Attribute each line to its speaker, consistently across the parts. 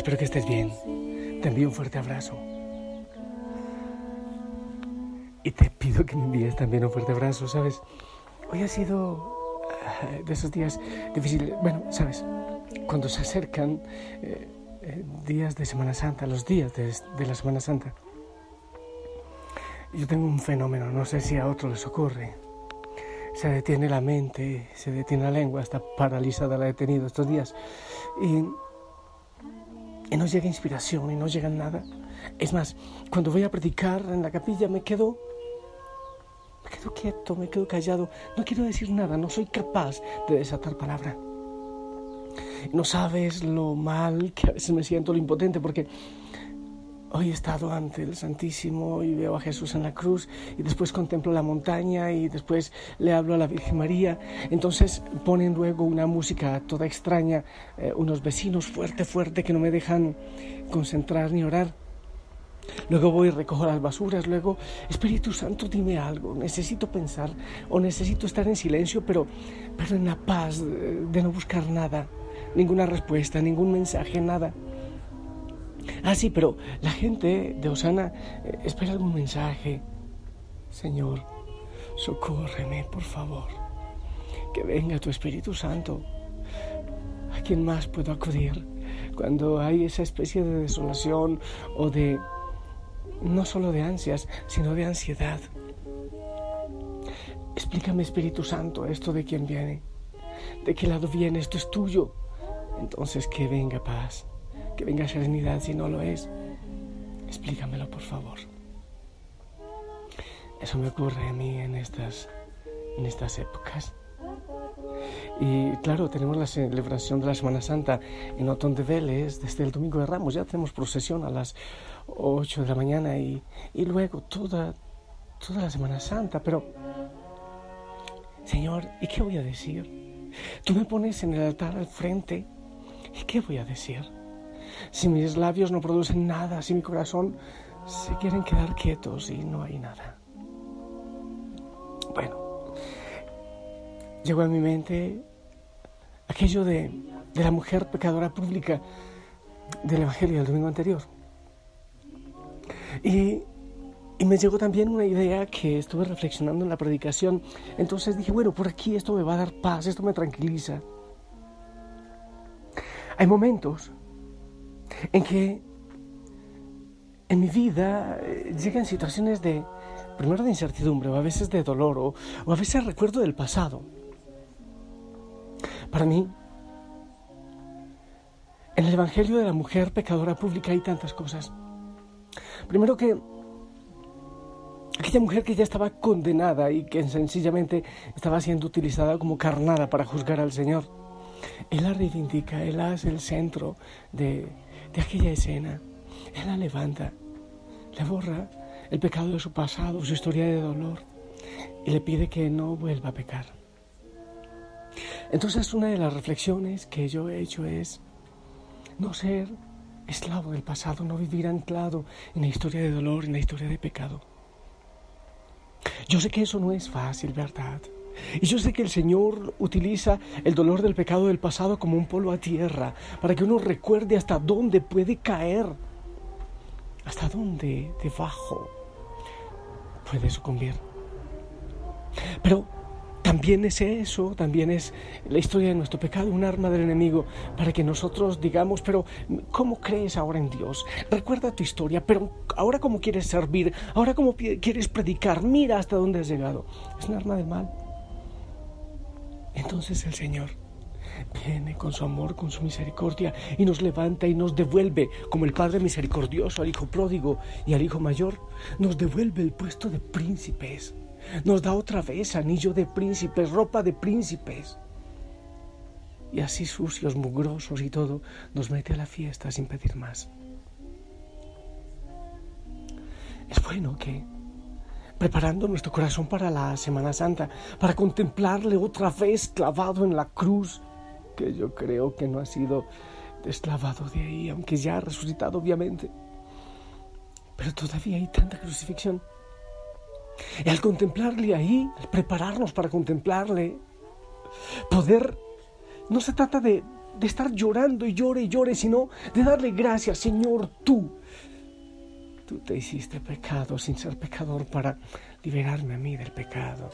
Speaker 1: Espero que estés bien. Te envío un fuerte abrazo. Y te pido que me envíes también un fuerte abrazo, ¿sabes? Hoy ha sido eh, de esos días difíciles. Bueno, ¿sabes? Cuando se acercan eh, eh, días de Semana Santa, los días de, la Semana Santa, yo tengo un fenómeno, no sé si a otros les ocurre se detiene la mente, se detiene la lengua, está paralizada la he tenido estos días. Y, y no llega inspiración y no llega nada. Es más, cuando voy a predicar en la capilla me quedo, me quedo quieto, me quedo callado, no quiero decir nada, no soy capaz de desatar palabra. No sabes lo mal que a veces me siento, lo impotente, porque Hoy he estado ante el Santísimo y veo a Jesús en la cruz y después contemplo la montaña y después le hablo a la Virgen María. Entonces ponen luego una música toda extraña, eh, unos vecinos fuerte, fuerte que no me dejan concentrar ni orar. Luego voy y recojo las basuras, luego, Espíritu Santo, dime algo, necesito pensar o necesito estar en silencio, pero, pero en la paz de no buscar nada, ninguna respuesta, ningún mensaje, nada. Ah, sí, pero la gente de Osana eh, espera algún mensaje. Señor, socórreme, por favor. Que venga tu Espíritu Santo. ¿A quién más puedo acudir cuando hay esa especie de desolación o de, no solo de ansias, sino de ansiedad? Explícame, Espíritu Santo, esto de quién viene. ¿De qué lado viene? Esto es tuyo. Entonces que venga paz que venga serenidad si no lo es. Explícamelo, por favor. Eso me ocurre a mí en estas, en estas épocas. Y claro, tenemos la celebración de la Semana Santa en Otón de Vélez desde el Domingo de Ramos. Ya tenemos procesión a las 8 de la mañana y, y luego toda, toda la Semana Santa. Pero, Señor, ¿y qué voy a decir? Tú me pones en el altar al frente. ¿Y qué voy a decir? Si mis labios no producen nada, si mi corazón se quieren quedar quietos y no hay nada. Bueno, llegó a mi mente aquello de, la mujer pecadora pública del Evangelio del domingo anterior. Y, y, me llegó también una idea que estuve reflexionando en la predicación. Entonces dije, bueno, por aquí esto me va a dar paz, esto me tranquiliza. Hay momentos en que en mi vida eh, llegan situaciones de, primero de incertidumbre, o a veces de dolor, o, a veces recuerdo del pasado. Para mí, en el Evangelio de la mujer pecadora pública hay tantas cosas. Primero que aquella mujer que ya estaba condenada y que sencillamente estaba siendo utilizada como carnada para juzgar al Señor. Él la reivindica, Él hace el centro de, de aquella escena. Él la levanta, le borra el pecado de su pasado, su historia de dolor, y le pide que no vuelva a pecar. Entonces una de las reflexiones que yo he hecho es no ser esclavo del pasado, no vivir anclado en la historia de dolor, en la historia de pecado. Yo sé que eso no es fácil, ¿verdad? Y yo sé que el Señor utiliza el dolor del pecado del pasado como un polo a tierra, para que uno recuerde hasta dónde puede caer, hasta dónde debajo puede sucumbir. Pero también es eso, también es la historia de nuestro pecado, un arma del enemigo, para que nosotros digamos, pero ¿cómo crees ahora en Dios? Recuerda tu historia, pero ahora cómo quieres servir, ahora cómo quieres predicar, mira hasta dónde has llegado. Es un arma del mal. Entonces el Señor viene con su amor, con su misericordia y nos levanta y nos devuelve, como el Padre misericordioso al Hijo pródigo y al Hijo mayor, nos devuelve el puesto de príncipes. Nos da otra vez anillo de príncipes, ropa de príncipes. Y así sucios, mugrosos y todo, nos mete a la fiesta sin pedir más. Es bueno que, preparando nuestro corazón para la Semana Santa, para contemplarle otra vez clavado en la cruz, que yo creo que no ha sido desclavado de ahí, aunque ya ha resucitado obviamente. Pero todavía hay tanta crucifixión. Y al contemplarle ahí, al prepararnos para contemplarle, poder, no se trata de, de estar llorando y llore y llore, sino de darle gracias, Señor, tú. Tú te hiciste pecado sin ser pecador para liberarme a mí del pecado.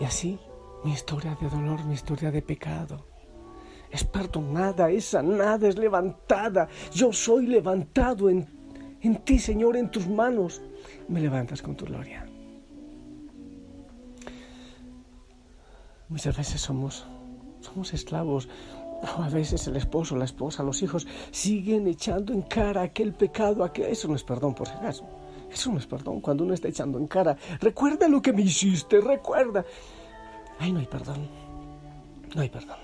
Speaker 1: Y así mi historia de dolor, mi historia de pecado es perdonada, es sanada, es levantada. Yo soy levantado en, en ti, Señor, en tus manos me levantas con tu gloria. Muchas veces somos, somos esclavos. A veces el esposo, la esposa, los hijos siguen echando en cara aquel pecado, aquel... eso no es perdón por si acaso. Eso no es perdón cuando uno está echando en cara. Recuerda lo que me hiciste, recuerda. Ay, no hay perdón. No hay perdón.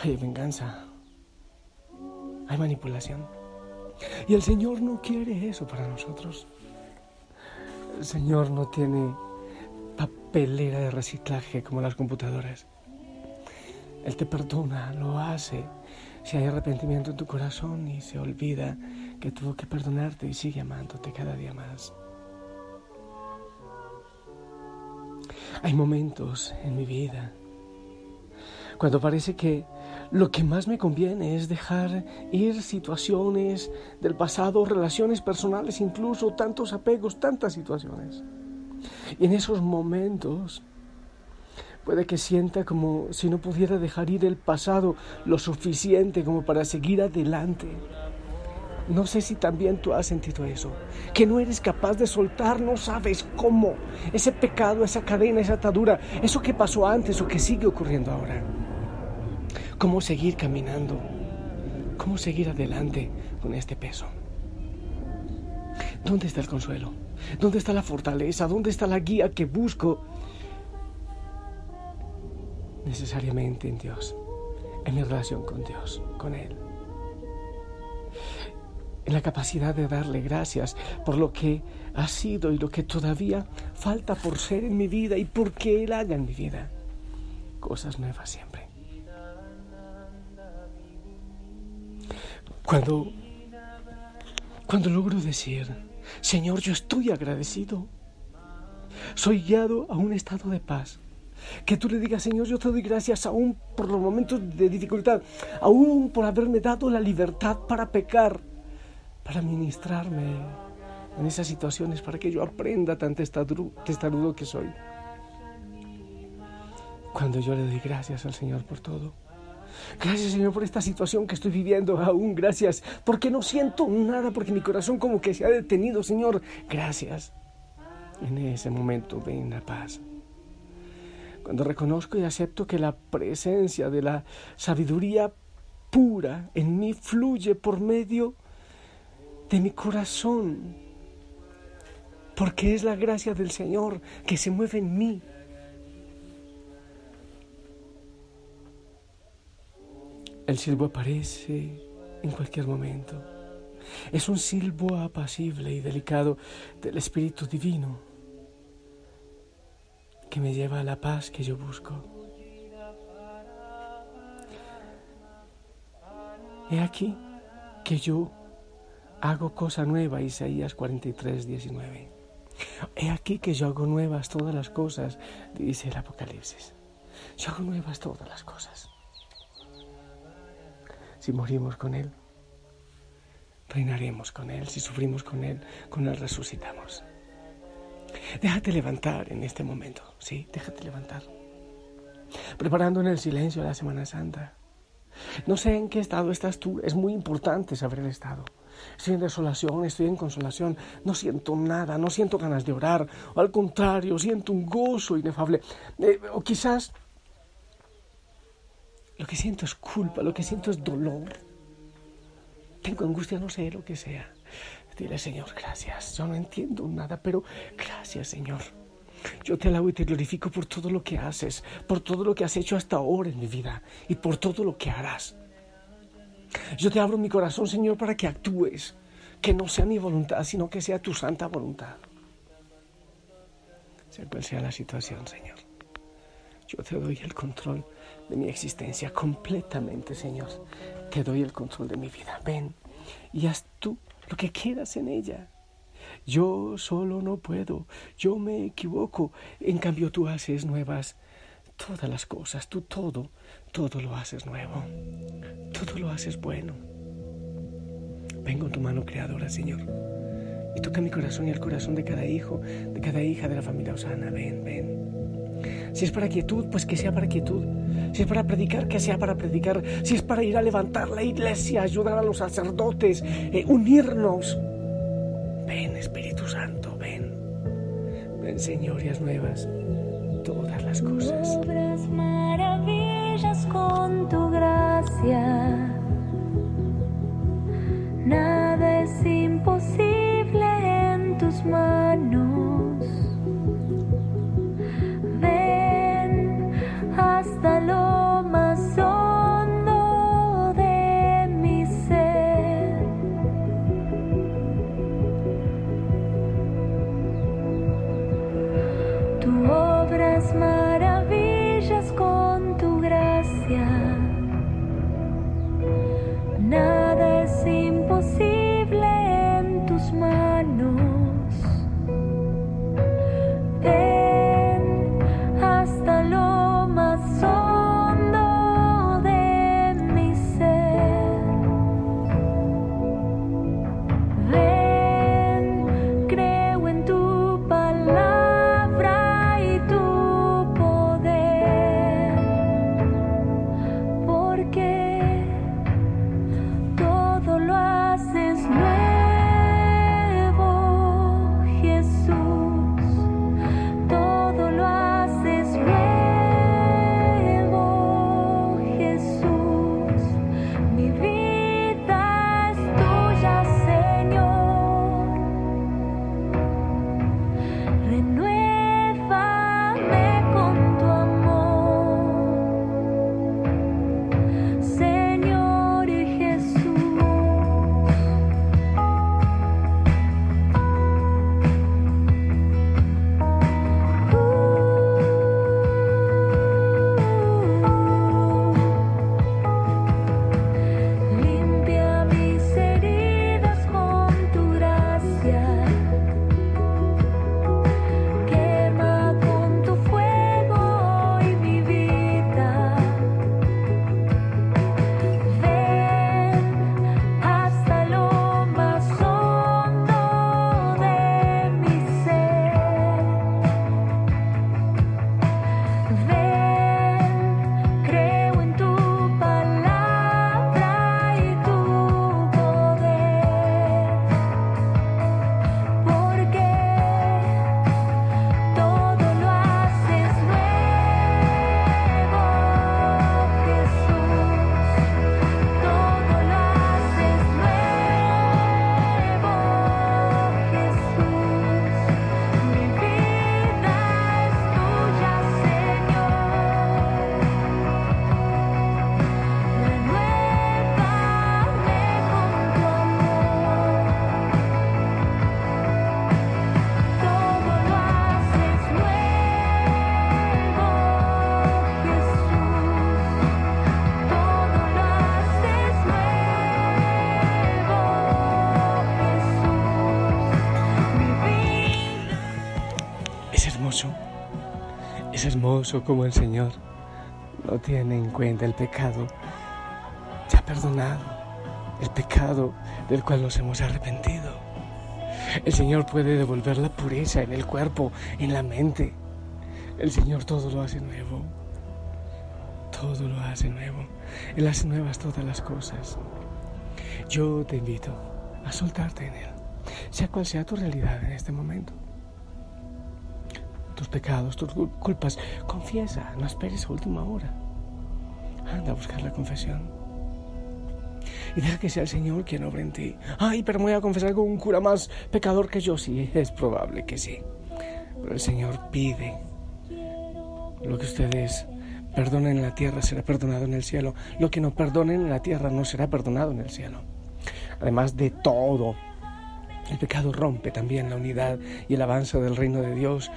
Speaker 1: Hay venganza. Hay manipulación. Y el Señor no quiere eso para nosotros. El Señor no tiene papelera de reciclaje como las computadoras. Él te perdona, lo hace. Si hay arrepentimiento en tu corazón y se olvida que tuvo que perdonarte y sigue amándote cada día más. Hay momentos en mi vida cuando parece que lo que más me conviene es dejar ir situaciones del pasado, relaciones personales, incluso tantos apegos, tantas situaciones. Y en esos momentos puede que sienta como si no pudiera dejar ir el pasado lo suficiente como para seguir adelante. No sé si también tú has sentido eso, que no eres capaz de soltar, no sabes cómo, ese pecado, esa cadena, esa atadura, eso que pasó antes o que sigue ocurriendo ahora cómo seguir caminando, cómo seguir adelante con este peso. ¿Dónde está el consuelo? ¿Dónde está la fortaleza? ¿Dónde está la guía que busco? Necesariamente en Dios, en mi relación con Dios, con Él. En la capacidad de darle gracias por lo que ha sido y lo que todavía falta por ser en mi vida y por que Él haga en mi vida. Cosas nuevas siempre. Cuando, cuando logro decir, Señor, yo estoy agradecido, soy guiado a un estado de paz. Que tú le digas, Señor, yo te doy gracias aún por los momentos de dificultad, aún por haberme dado la libertad para pecar, para ministrarme en esas situaciones, para que yo aprenda tan testarudo que soy. Cuando yo le doy gracias al Señor por todo Gracias Señor por esta situación que estoy viviendo aún. Gracias porque no siento nada, porque mi corazón como que se ha detenido, Señor. Gracias. En ese momento ven la paz. Cuando reconozco y acepto que la presencia de la sabiduría pura en mí fluye por medio de mi corazón, porque es la gracia del Señor que se mueve en mí. El silbo aparece en cualquier momento. Es un silbo apacible y delicado del Espíritu Divino que me lleva a la paz que yo busco. He aquí que yo hago cosa nueva, Isaías 43, 19. He aquí que yo hago nuevas todas las cosas, dice el Apocalipsis. Yo hago nuevas todas las cosas si morimos con Él, reinaremos con Él, si sufrimos con Él, con Él resucitamos. Déjate levantar en este momento, sí, déjate levantar. Preparando en el silencio la Semana Santa. No sé en qué estado estás tú, es muy importante saber el estado. Estoy en desolación, estoy en consolación, no siento nada, no siento ganas de orar, o al contrario, siento un gozo inefable. Eh, o quizás Lo que siento es culpa, lo que siento es dolor. Tengo angustia, no sé lo que sea. Dile, Señor, gracias. Yo no entiendo nada, pero gracias, Señor. Yo te alabo y te glorifico por todo lo que haces, por todo lo que has hecho hasta ahora en mi vida y por todo lo que harás. Yo te abro mi corazón, Señor, para que actúes, que no sea mi voluntad, sino que sea tu santa voluntad. Sea cual sea la situación, Señor. Yo te doy el control de mi existencia completamente, Señor. Te doy el control de mi vida. Ven y haz tú lo que quieras en ella. Yo solo no puedo, yo me equivoco, en cambio tú haces nuevas todas las cosas, tú todo, todo lo haces nuevo, todo lo haces bueno. Ven con tu mano creadora, Señor, y toca mi corazón y el corazón de cada hijo, de cada hija de la familia Osana. Ven, ven. Si es para quietud, pues que sea para quietud. Si es para predicar, que sea para predicar. Si es para ir a levantar la iglesia, ayudar a los sacerdotes, eh, unirnos. Ven, Espíritu Santo, ven. Ven, señorías nuevas, todas las cosas.
Speaker 2: Obras maravillas con tu gracia.
Speaker 1: Como el Señor no tiene en cuenta el pecado. Ya perdonado el pecado del cual nos hemos arrepentido. El Señor puede devolver la pureza en el cuerpo, en la mente. El Señor todo lo hace nuevo. Todo lo hace nuevo. Él hace nuevas todas las cosas. Yo te invito a soltarte en Él, sea cual sea tu realidad en este momento. Tus pecados, tus cul- culpas, confiesa, no esperes a última hora. Anda a buscar la confesión. Y deja que sea el Señor quien obre en ti. Ay, pero me voy a confesar con un cura más pecador que yo. Sí, es probable que sí. Pero el Señor pide lo que ustedes perdonen en la tierra será perdonado en el cielo. Lo que no perdonen en la tierra no será perdonado en el cielo. Además de todo, el pecado rompe también la unidad y el avance del reino de Dios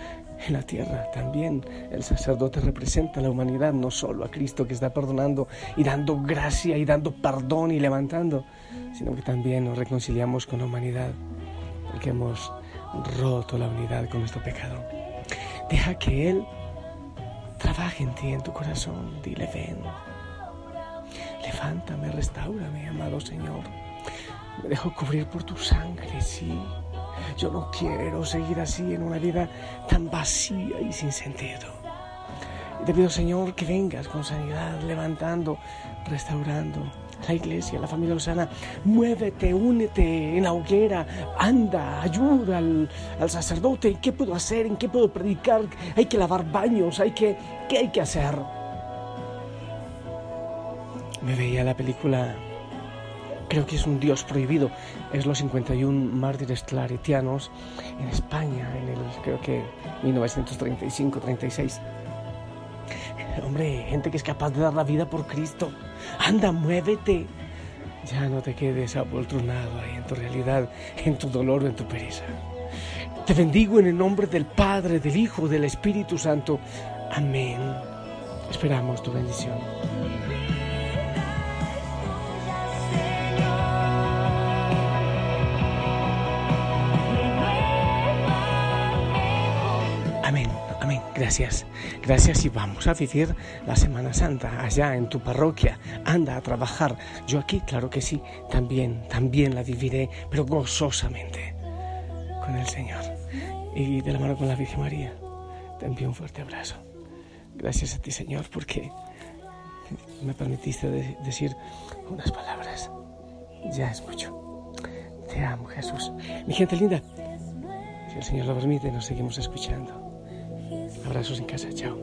Speaker 1: en la tierra. También el sacerdote representa a la humanidad, no solo a Cristo que está perdonando y dando gracia y dando perdón y levantando, sino que también nos reconciliamos con la humanidad porque hemos roto la unidad con nuestro pecado. Deja que Él trabaje en ti, en tu corazón. Dile, ven. Levántame, restaurame, amado Señor. Me dejo cubrir por tu sangre, sí. Yo no quiero seguir así en una vida tan vacía y sin sentido. Te pido, Señor, que vengas con sanidad, levantando, restaurando la iglesia, la familia Osana. Muévete, únete en la hoguera, anda, ayuda al, al sacerdote. ¿En qué puedo hacer? ¿En qué puedo predicar? Hay que lavar baños, hay que, ¿qué hay que hacer? Me veía la película creo que es un Dios prohibido. Es los 51 mártires claretianos en España, en el, creo que 1935-36. Hombre, gente que es capaz de dar la vida por Cristo. Anda, muévete. Ya no te quedes apoltronado ahí en tu realidad, en tu dolor o en tu pereza. Te bendigo en el nombre del Padre, del Hijo, del Espíritu Santo. Amén. Esperamos tu bendición. Amén, amén. Gracias. Gracias y vamos a vivir la Semana Santa allá en tu parroquia. Anda a trabajar. Yo aquí, claro que sí, también, también la viviré, pero gozosamente con el Señor. Y de la mano con la Virgen María. Te envío un fuerte abrazo. Gracias a ti, Señor, porque me permitiste de- decir unas palabras. Ya es mucho. Te amo, Jesús. Mi gente linda, si el Señor lo permite, nos seguimos escuchando. Abrazos en casa, chao.